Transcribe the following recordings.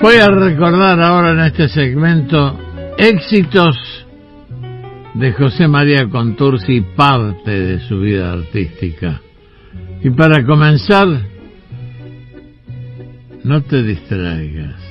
Voy a recordar ahora en este segmento éxitos de José María Contursi, parte de su vida artística. Y para comenzar, no te distraigas.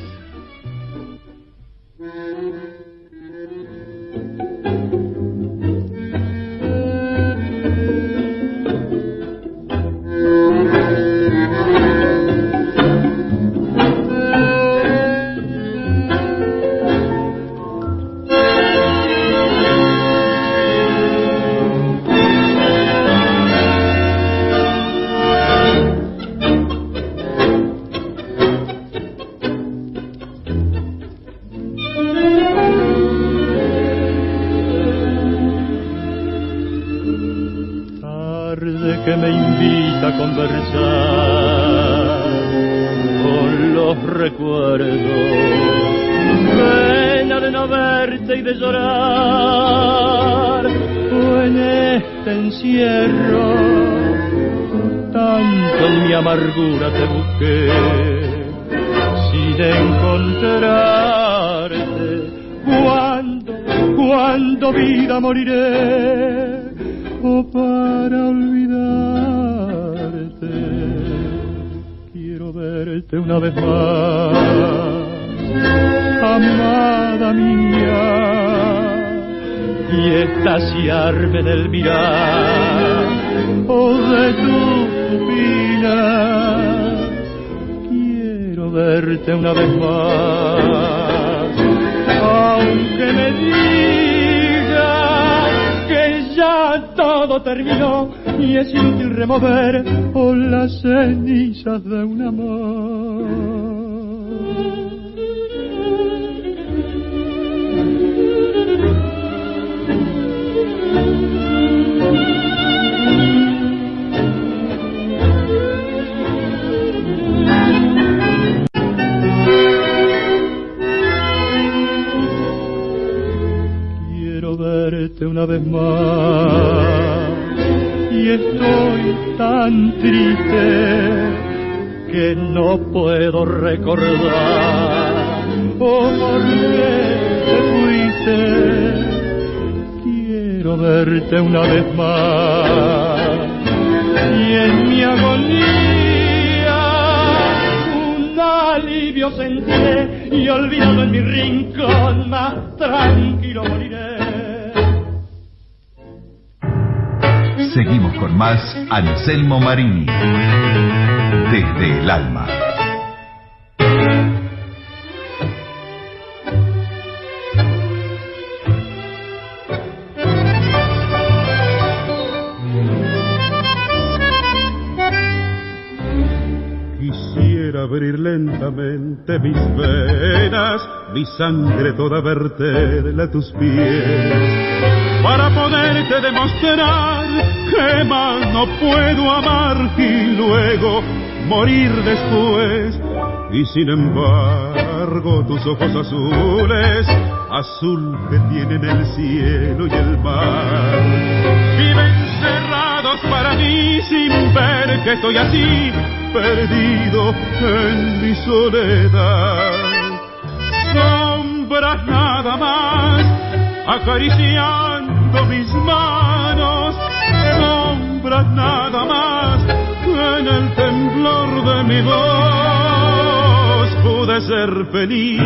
encierro, tanto en mi amargura te busqué, Si sin encontrarte, cuando, cuando vida moriré, o para olvidarte, quiero verte una vez más, amada mía y extasiarme en el mirar o de tu pupila. Quiero verte una vez más, aunque me digas que ya todo terminó y es inútil remover por las cenizas de un amor. verte una vez más. Y estoy tan triste que no puedo recordar. Oh, por qué te fuiste. Quiero verte una vez más. Y en mi agonía un alivio senté y olvidado en mi rincón más tranquilo moriré. Anselmo Marini. Desde el alma. Quisiera abrir lentamente mis venas, mi sangre toda verterla a tus pies, para poderte demostrar que más no puedo amar y luego morir después. Y sin embargo tus ojos azules, azul que tienen el cielo y el mar, viven cerrados para mí sin ver que estoy así, perdido en mi soledad. Sombras nada más, acariciando mis manos nada más en el temblor de mi voz. Pude ser feliz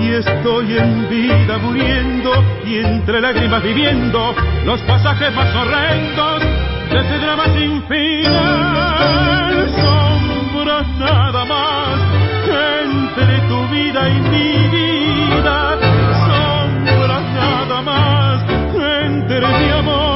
y estoy en vida muriendo y entre lágrimas viviendo los pasajes más horrendos de este drama sin final. Sombras nada más entre tu vida y mi vida. Sombras nada más entre mi amor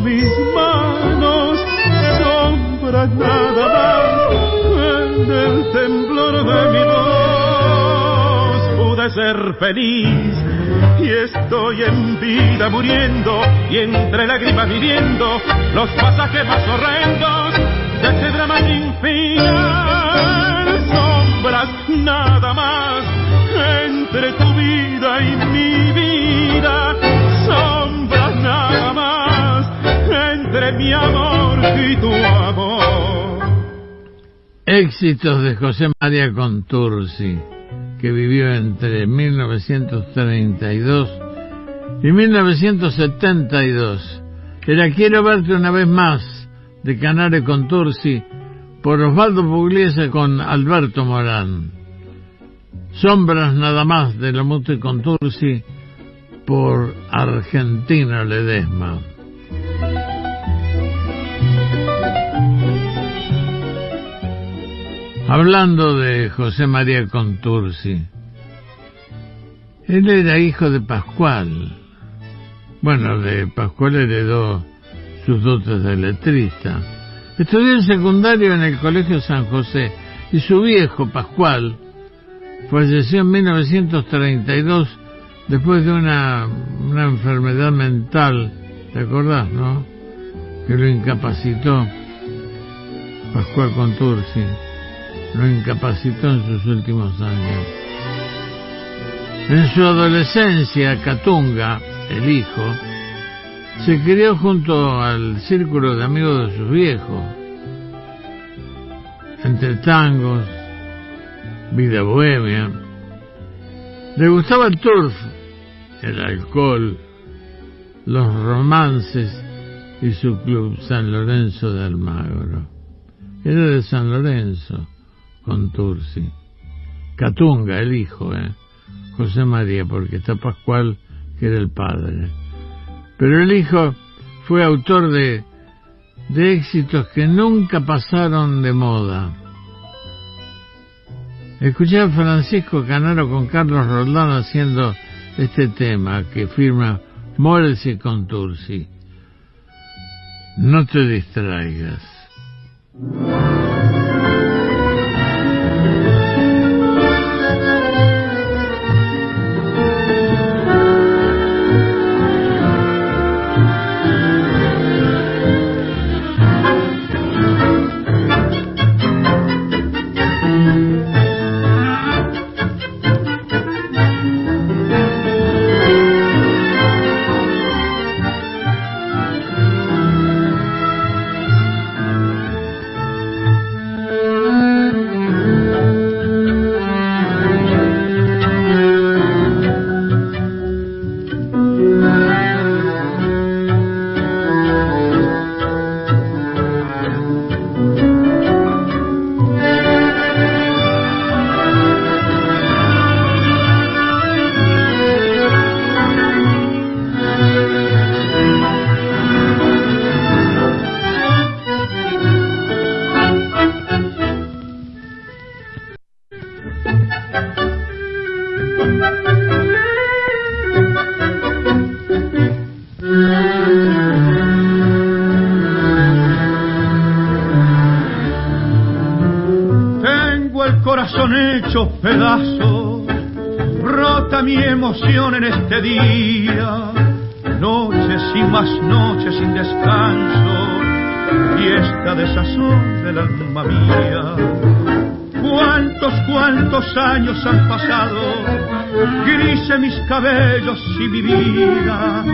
mis manos nada más que del temblor de mi voz. Pude ser feliz y estoy en vida muriendo y entre lágrimas viviendo los pasajes más horrendos de este drama sin final. Sombras nada más entre tu vida y mi vida mi amor y tu amor. Éxitos de José María Contursi, que vivió entre 1932 y 1972. Era Quiero verte una vez más, de Canare Contursi, por Osvaldo Pugliese con Alberto Morán. Sombras nada más de la Mute Contursi por Argentina Ledesma. Hablando de José María Contursi, él era hijo de Pascual. Bueno, de Pascual heredó sus dotes de letrista. Estudió el secundario en el Colegio San José y su viejo, Pascual, falleció en 1932 después de una, una enfermedad mental, ¿te acordás, no? Que lo incapacitó Pascual Contursi lo incapacitó en sus últimos años. En su adolescencia, Catunga, el hijo, se crió junto al círculo de amigos de sus viejos, entre tangos, vida bohemia. Le gustaba el turf, el alcohol, los romances y su club San Lorenzo de Almagro. Era de San Lorenzo Contursi. Catunga, el hijo, ¿eh? José María, porque está Pascual, que era el padre. Pero el hijo fue autor de, de éxitos que nunca pasaron de moda. Escuché a Francisco Canaro con Carlos Roldán haciendo este tema que firma Moresi Contursi. No te distraigas. Pedazos, rota mi emoción en este día, noches y más noches sin descanso, fiesta de sazón del alma mía. Cuántos, cuántos años han pasado, grise mis cabellos y mi vida,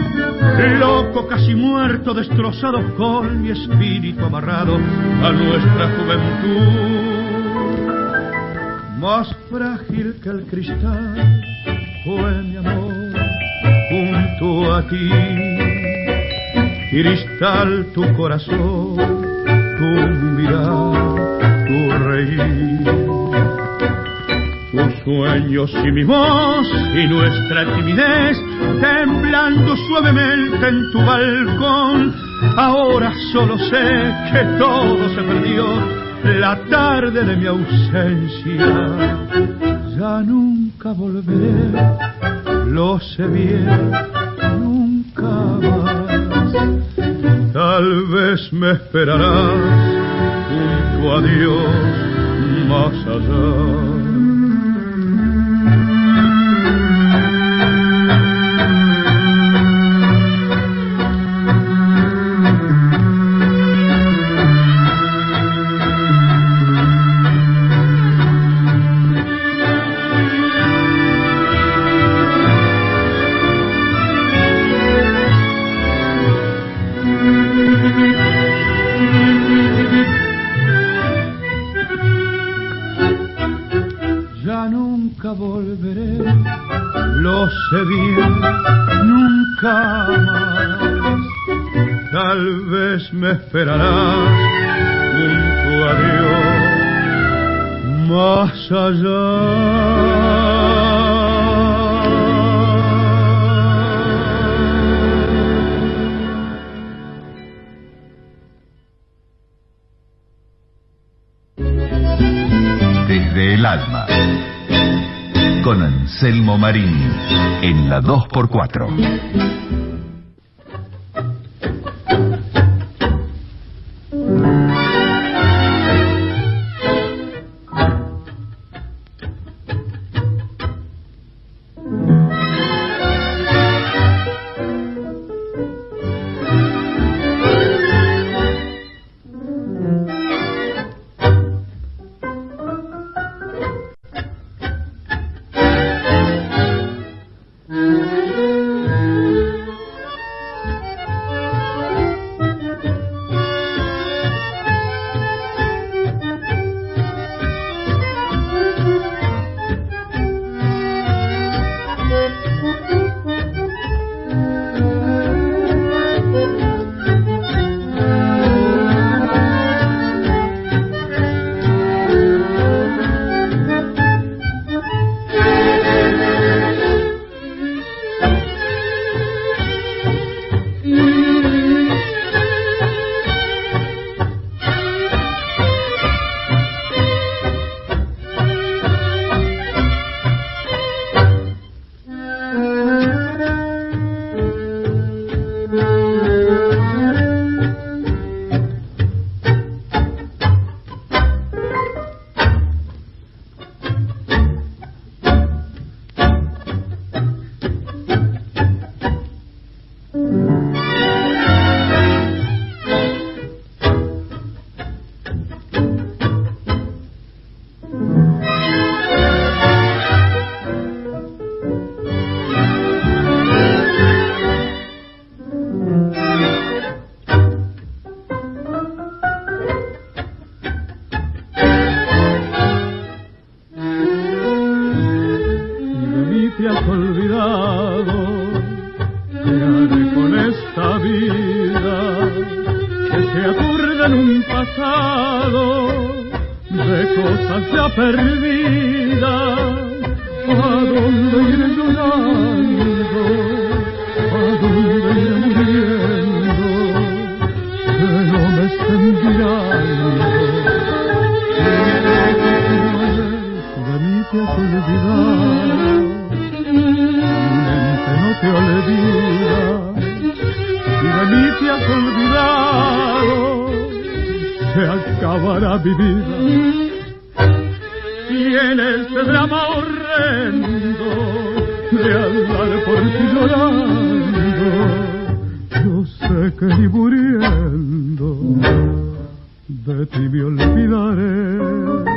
loco, casi muerto, destrozado con mi espíritu amarrado a nuestra juventud más frágil que el cristal fue mi amor junto a ti. Cristal tu corazón, tu mirar, tu reír. Tus sueños y mi voz y nuestra timidez temblando suavemente en tu balcón. Ahora solo sé que todo se perdió la tarde de mi ausencia. Ya nunca volveré, lo sé bien, nunca más. Tal vez me esperarás junto a Dios más allá. Esperarás junto a más allá. alma. Con Anselmo Marini en la 2x4. pasado, de cosas ya perdidas, a dónde iré llorando, a dónde iré muriendo, que no me estén mirando. De mí te has olvidado, mi mente no te olvida, y de mí te has olvidado acabará mi vida. Y en este drama horrendo de andar por ti llorando, yo sé que ni muriendo de ti me olvidaré.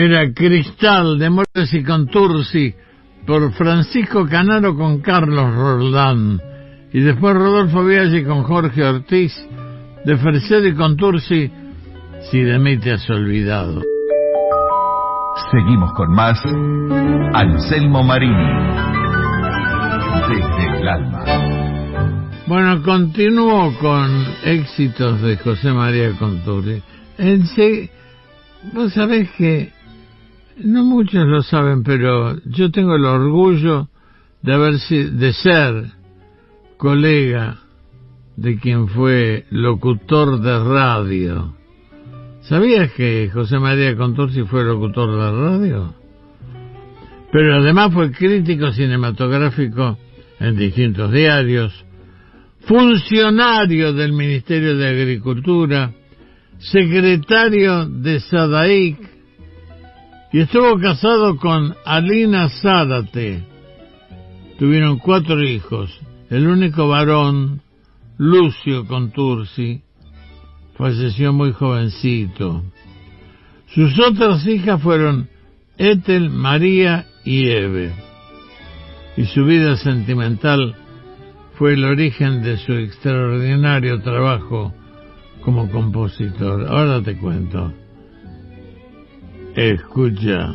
Era Cristal de Mores y Contursi por Francisco Canaro con Carlos Roldán y después Rodolfo Viaggi con Jorge Ortiz de Fercedo y Contursi si de mí te has olvidado. Seguimos con más Anselmo Marini desde el alma. Bueno, continúo con éxitos de José María Contursi. En sí, vos sabés que no muchos lo saben, pero yo tengo el orgullo de haber de ser colega de quien fue locutor de radio. ¿Sabías que José María Contursi fue locutor de radio? Pero además fue crítico cinematográfico en distintos diarios, funcionario del Ministerio de Agricultura, secretario de SADAIC, y estuvo casado con Alina Zárate, Tuvieron cuatro hijos. El único varón, Lucio Contursi, falleció muy jovencito. Sus otras hijas fueron Ethel, María y Eve. Y su vida sentimental fue el origen de su extraordinario trabajo como compositor. Ahora te cuento. Escucha.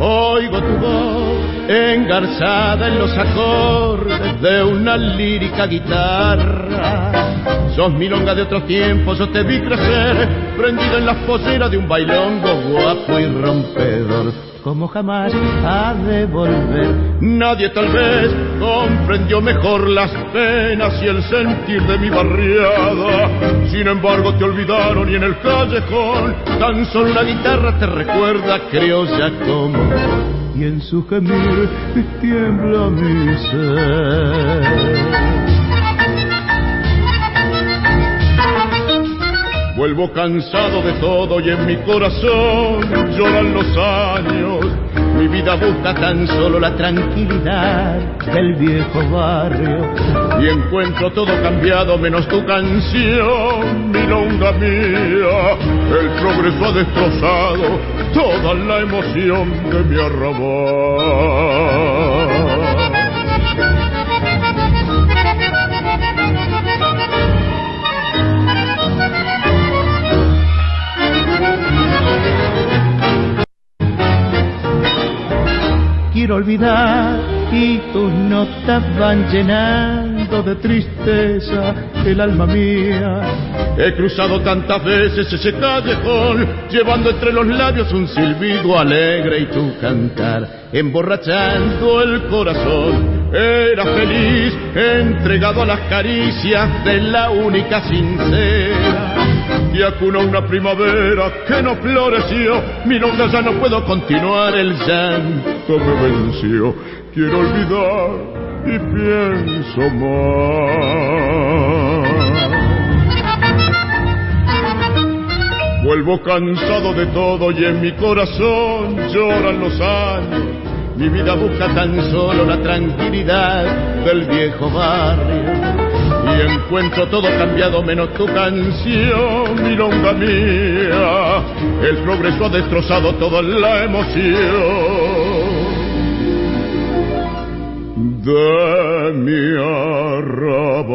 Oigo tu voz engarzada en los acordes de una lírica guitarra Sos milonga de otros tiempos, yo te vi crecer, prendido en la poseras de un bailongo guapo y rompedor. Como jamás ha de volver. Nadie tal vez comprendió mejor las penas y el sentir de mi barriada. Sin embargo te olvidaron y en el callejón tan solo una guitarra te recuerda criolla como y en su gemir tiembla mi ser. Vuelvo cansado de todo y en mi corazón lloran los años. Mi vida busca tan solo la tranquilidad del viejo barrio. Y encuentro todo cambiado menos tu canción, milonga mía. El progreso ha destrozado toda la emoción de mi arrabal. Olvidar y tus notas van llenando de tristeza el alma mía. He cruzado tantas veces ese callejón, llevando entre los labios un silbido alegre y tu cantar, emborrachando el corazón. Era feliz, entregado a las caricias de la única sincera y acuna una primavera que no floreció. Mi nombre ya no puedo continuar, el llanto me venció. Quiero olvidar y pienso más. Vuelvo cansado de todo y en mi corazón lloran los años. Mi vida busca tan solo la tranquilidad del viejo barrio y encuentro todo cambiado menos tu canción, milonga mía. El progreso ha destrozado toda la emoción de mi arrabal.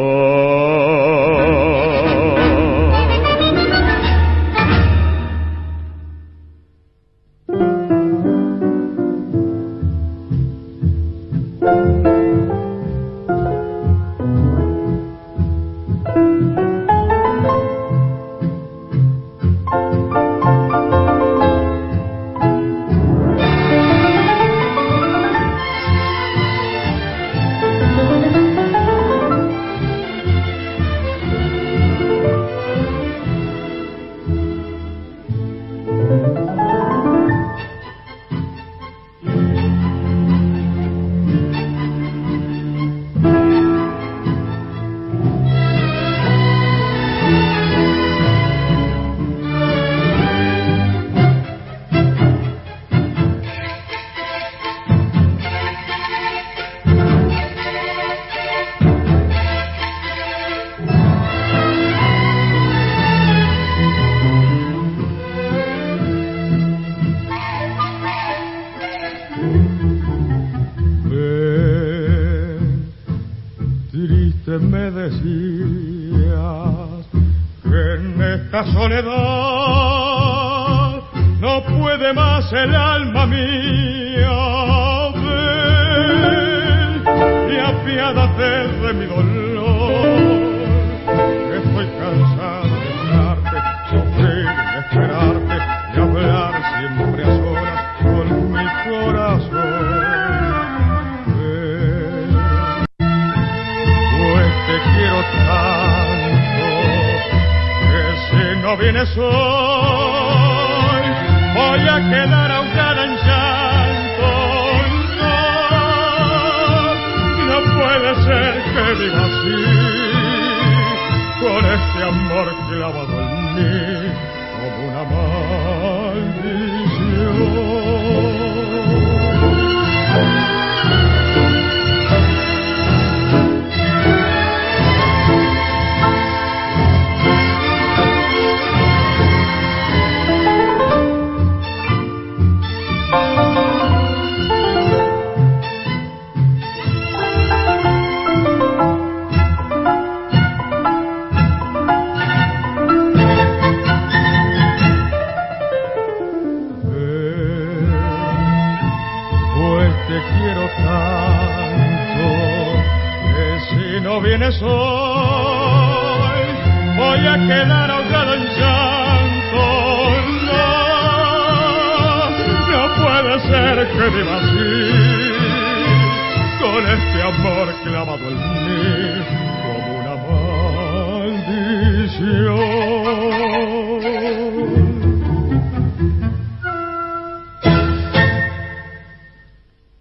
Voy a quedar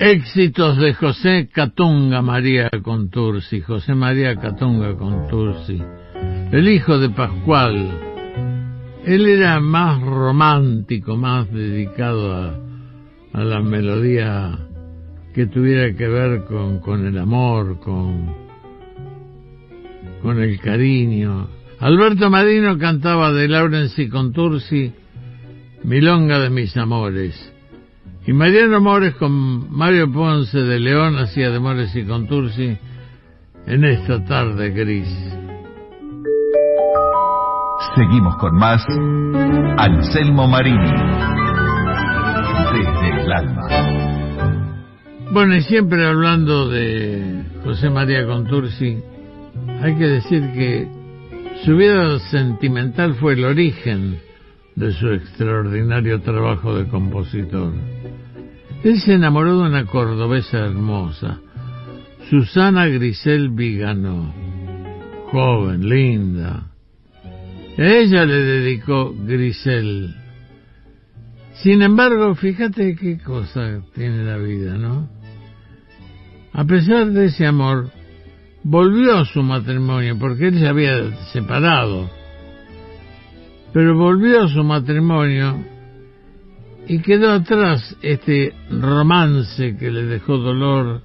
Éxitos de José Catunga María Contursi, José María Catunga Contursi, el hijo de Pascual. Él era más romántico, más dedicado a, a la melodía que tuviera que ver con, con el amor, con, con el cariño. Alberto Marino cantaba de Laurenci Contursi, Milonga de mis amores. Y Mariano Mores con Mario Ponce de León hacía de Mores y Contursi en esta tarde gris. Seguimos con más Anselmo Marini desde el alma. Bueno, y siempre hablando de José María Contursi, hay que decir que su vida sentimental fue el origen de su extraordinario trabajo de compositor. Él se enamoró de una cordobesa hermosa, Susana Grisel Vigano, joven, linda. A ella le dedicó Grisel. Sin embargo, fíjate qué cosa tiene la vida, ¿no? A pesar de ese amor, volvió a su matrimonio, porque él se había separado. Pero volvió a su matrimonio y quedó atrás este romance que le dejó dolor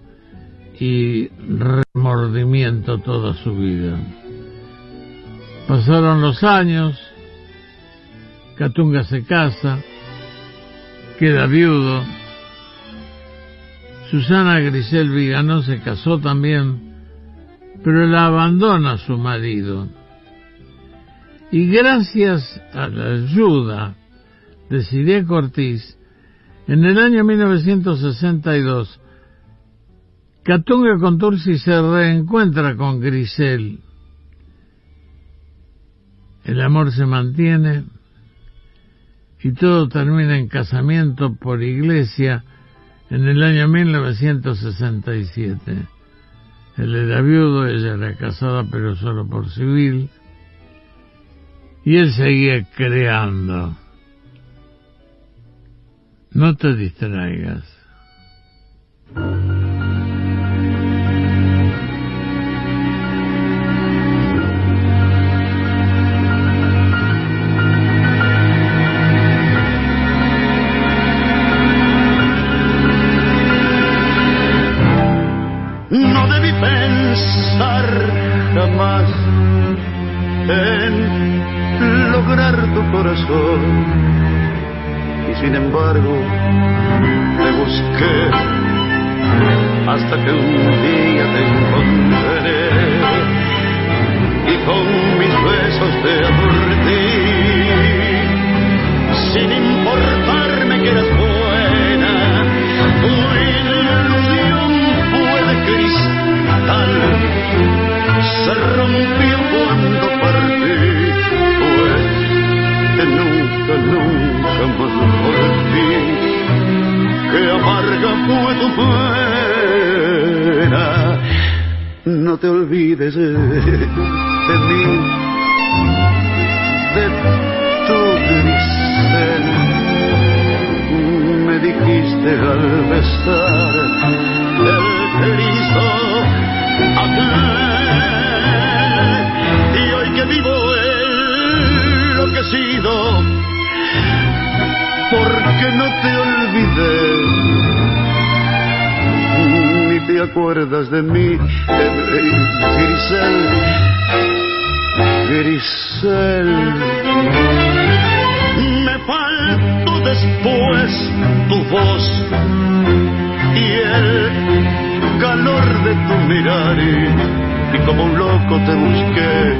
y remordimiento toda su vida. Pasaron los años, Catunga se casa, queda viudo, Susana Grisel Vigano se casó también, pero la abandona su marido. Y gracias a la ayuda de Siria Cortés, en el año 1962, Catunga Contursi se reencuentra con Grisel. El amor se mantiene y todo termina en casamiento por iglesia en el año 1967. Él era viudo, ella era casada pero solo por civil y él seguía creando. No te distraigas. olvides de mí, de tu grisel. Me dijiste al besar el Cristo aquel. Y hoy que vivo lo que enloquecido, porque no te olvidé. Ni te acuerdas de mí. Grisel, Grisel. Me faltó después tu voz y el calor de tu mirar y, como un loco te busqué,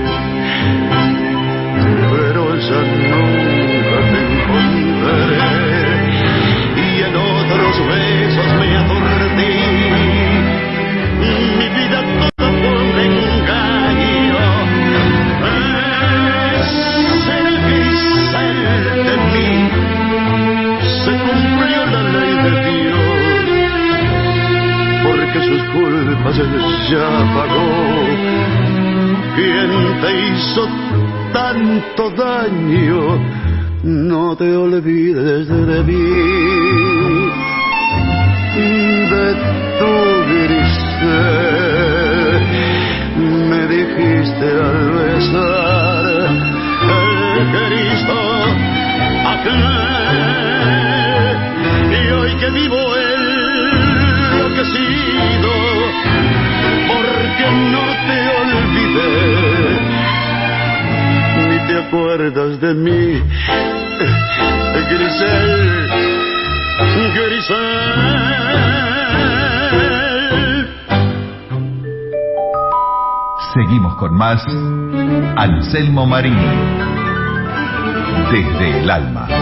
hizo tanto daño? no te olvides de mí, Seguimos con más Anselmo Marini. Desde el alma.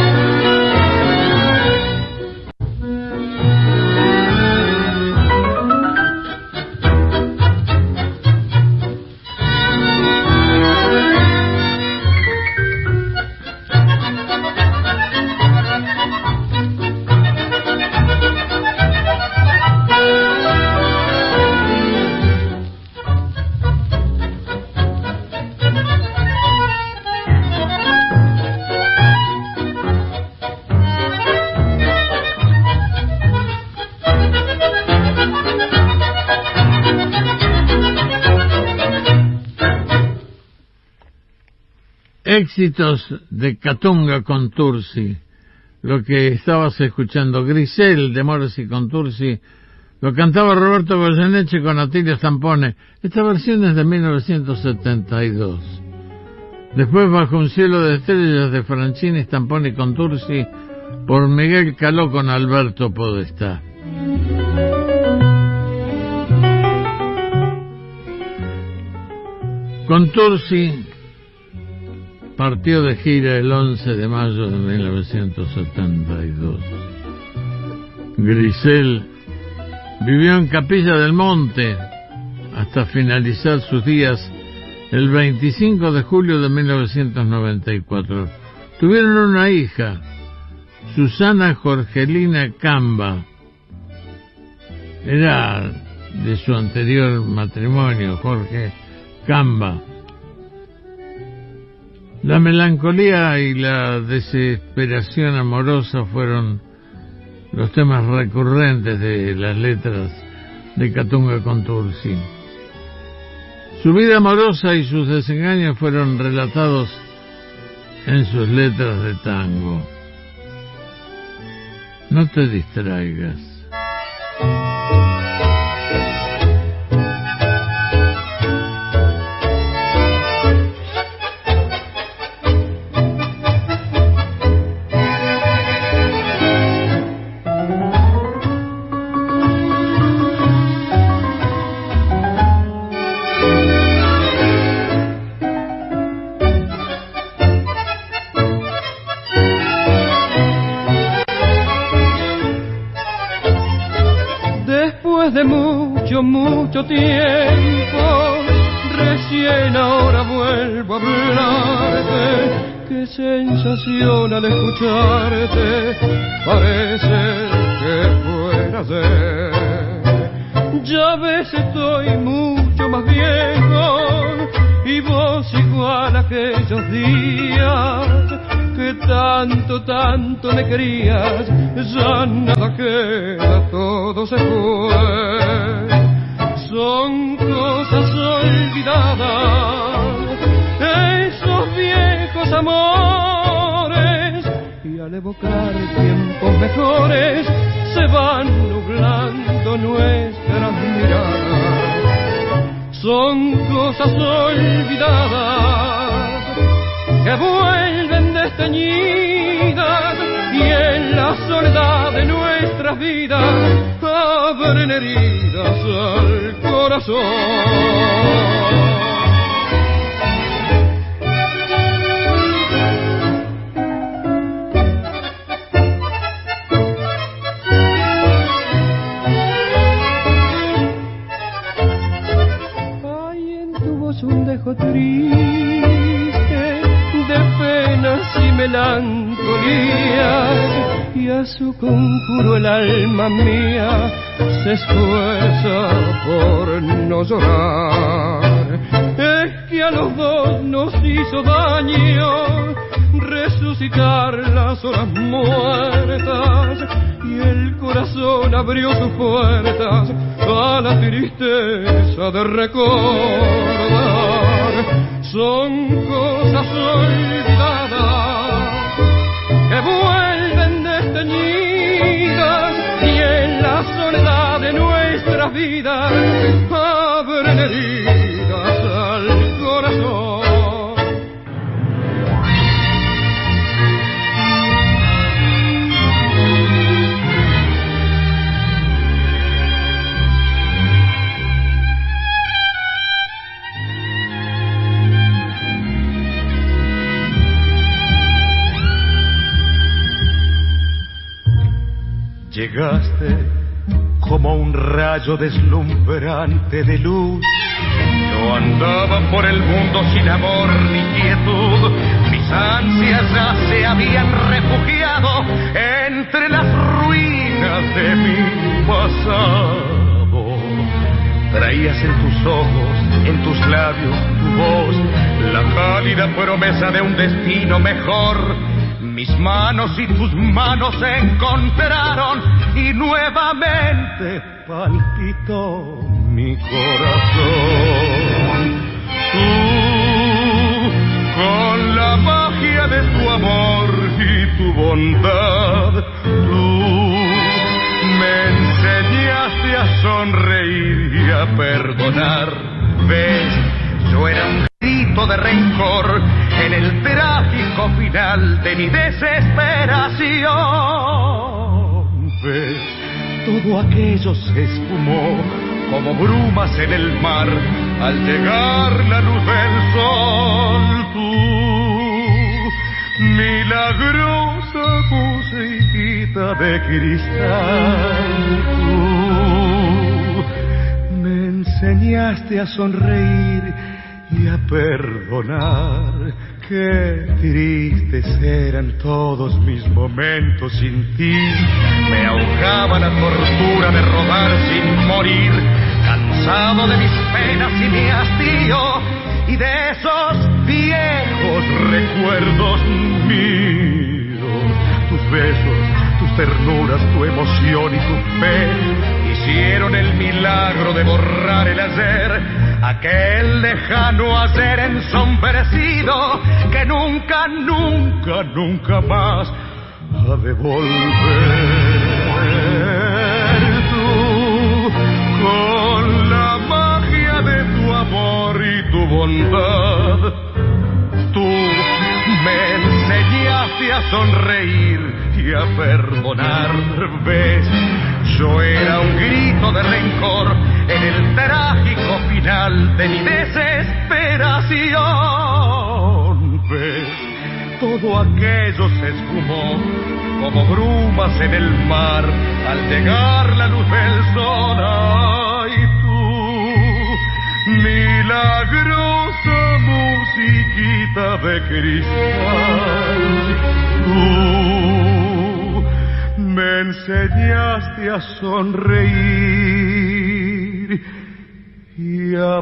Éxitos de Catunga con Tursi. Lo que estabas escuchando, Grisel de Morsi con Tursi, lo cantaba Roberto Goyeneche con Atilio Zampone. Esta versión es de 1972. Después, Bajo un cielo de estrellas de Franchini, Stamponi con Tursi, por Miguel Caló con Alberto Podestá. Con Tursi partió de gira el 11 de mayo de 1972. Grisel vivió en Capilla del Monte hasta finalizar sus días el 25 de julio de 1994. Tuvieron una hija, Susana Jorgelina Camba. Era de su anterior matrimonio, Jorge Camba. La melancolía y la desesperación amorosa fueron los temas recurrentes de las letras de Catunga Contursi. Su vida amorosa y sus desengaños fueron relatados en sus letras de tango. No te distraigas. Parece que fuera ayer. Ya ves, estoy mucho más viejo y vos igual aquellos días que tanto, tanto me querías, ya nada queda, todo se fue. Son cosas olvidadas, esos viejos amores, al evocar tiempos mejores se van nublando nuestras miradas. Son cosas olvidadas que vuelven desteñidas y en la soledad de nuestras vidas abren heridas al corazón. Triste de penas y melancolías y a su conjuro el alma mía se esfuerza por no llorar. Es que a los dos nos hizo daño resucitar las horas muertas y el corazón abrió sus puertas a la tristeza de recordar. Son cosas olvidadas que vuelven desteñidas y en la soledad de nuestras vidas abren heridas Llegaste como un rayo deslumbrante de luz. Yo andaba por el mundo sin amor ni quietud. Mis ansias ya se habían refugiado entre las ruinas de mi pasado. Traías en tus ojos, en tus labios, tu voz, la cálida promesa de un destino mejor mis manos y tus manos se encontraron y nuevamente palpitó mi corazón. Tú, con la magia de tu amor y tu bondad, tú me enseñaste a sonreír y a perdonar. Ves, yo era un grito de rencor en el trágico final de mi desesperación. Todo aquello se esfumó como brumas en el mar al llegar la luz del sol. Tú, milagrosa cosita de cristal, tú me enseñaste a sonreír y a perdonar. Qué tristes eran todos mis momentos sin ti. Me ahogaba la tortura de rodar sin morir, cansado de mis penas y mi hastío y de esos viejos recuerdos míos. Tus besos, tus ternuras, tu emoción y tu fe hicieron el milagro de borrar el ayer, aquel lejano ayer ensombrecido que nunca, nunca, nunca más ha de volver. Tú, con la magia de tu amor y tu bondad, tú me enseñaste a sonreír y a perdonar. ¿Ves? Yo era un grito de rencor en el trágico final de mi desesperación. ¿Ves? Todo aquello se esfumó como brumas en el mar al llegar la luz del sol. Ay, tú, milagrosa musiquita de cristal. Me enseñaste a sonreír y a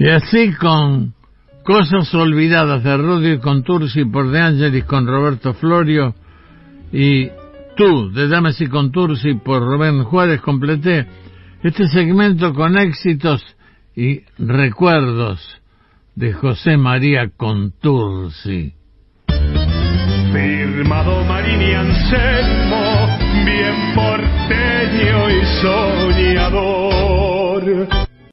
Y así con Cosas Olvidadas de Rudy Contursi por De Angelis con Roberto Florio y Tú de Damas y Contursi por Rubén Juárez completé este segmento con éxitos y recuerdos de José María Contursi. Firmado Marini Anselmo, bien porteño y soñador